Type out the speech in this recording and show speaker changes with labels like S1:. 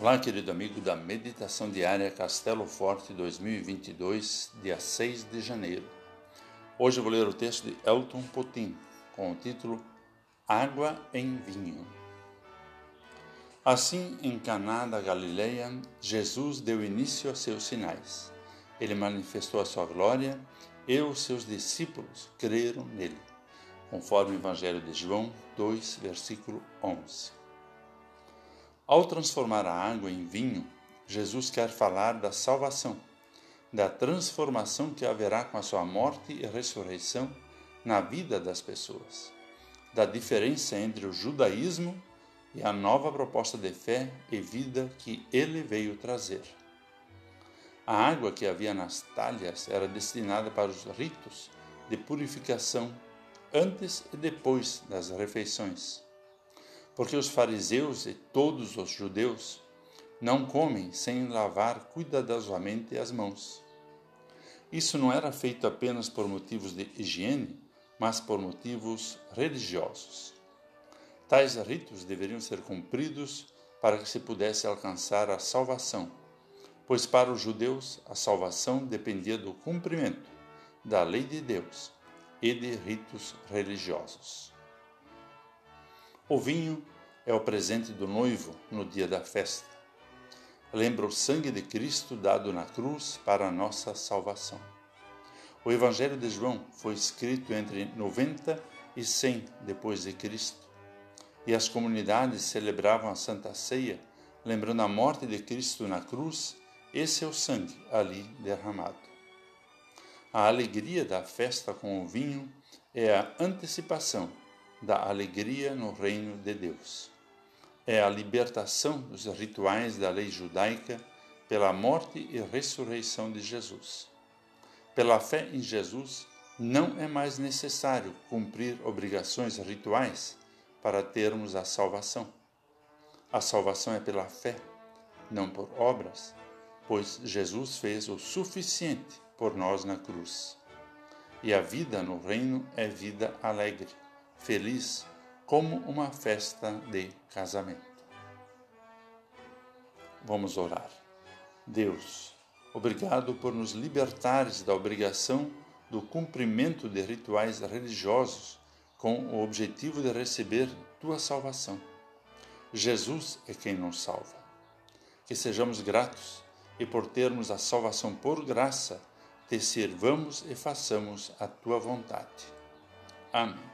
S1: Olá, querido amigo da Meditação Diária Castelo Forte 2022, dia 6 de janeiro. Hoje vou ler o texto de Elton Potin, com o título Água em Vinho. Assim, em Caná da Galileia, Jesus deu início a seus sinais. Ele manifestou a sua glória e os seus discípulos creram nele, conforme o Evangelho de João 2, versículo 11. Ao transformar a água em vinho, Jesus quer falar da salvação, da transformação que haverá com a sua morte e ressurreição na vida das pessoas, da diferença entre o judaísmo e a nova proposta de fé e vida que ele veio trazer. A água que havia nas talhas era destinada para os ritos de purificação antes e depois das refeições porque os fariseus e todos os judeus não comem sem lavar cuidadosamente as mãos. Isso não era feito apenas por motivos de higiene, mas por motivos religiosos. Tais ritos deveriam ser cumpridos para que se pudesse alcançar a salvação, pois para os judeus a salvação dependia do cumprimento da lei de Deus e de ritos religiosos. O vinho é o presente do noivo no dia da festa. Lembra o sangue de Cristo dado na cruz para a nossa salvação. O Evangelho de João foi escrito entre 90 e 100 depois de Cristo, e as comunidades celebravam a Santa Ceia, lembrando a morte de Cristo na cruz e seu sangue ali derramado. A alegria da festa com o vinho é a antecipação da alegria no reino de Deus. É a libertação dos rituais da lei judaica pela morte e ressurreição de Jesus. Pela fé em Jesus, não é mais necessário cumprir obrigações rituais para termos a salvação. A salvação é pela fé, não por obras, pois Jesus fez o suficiente por nós na cruz. E a vida no reino é vida alegre feliz como uma festa de casamento. Vamos orar. Deus, obrigado por nos libertares da obrigação do cumprimento de rituais religiosos com o objetivo de receber tua salvação. Jesus é quem nos salva. Que sejamos gratos e por termos a salvação por graça, te servamos e façamos a tua vontade. Amém.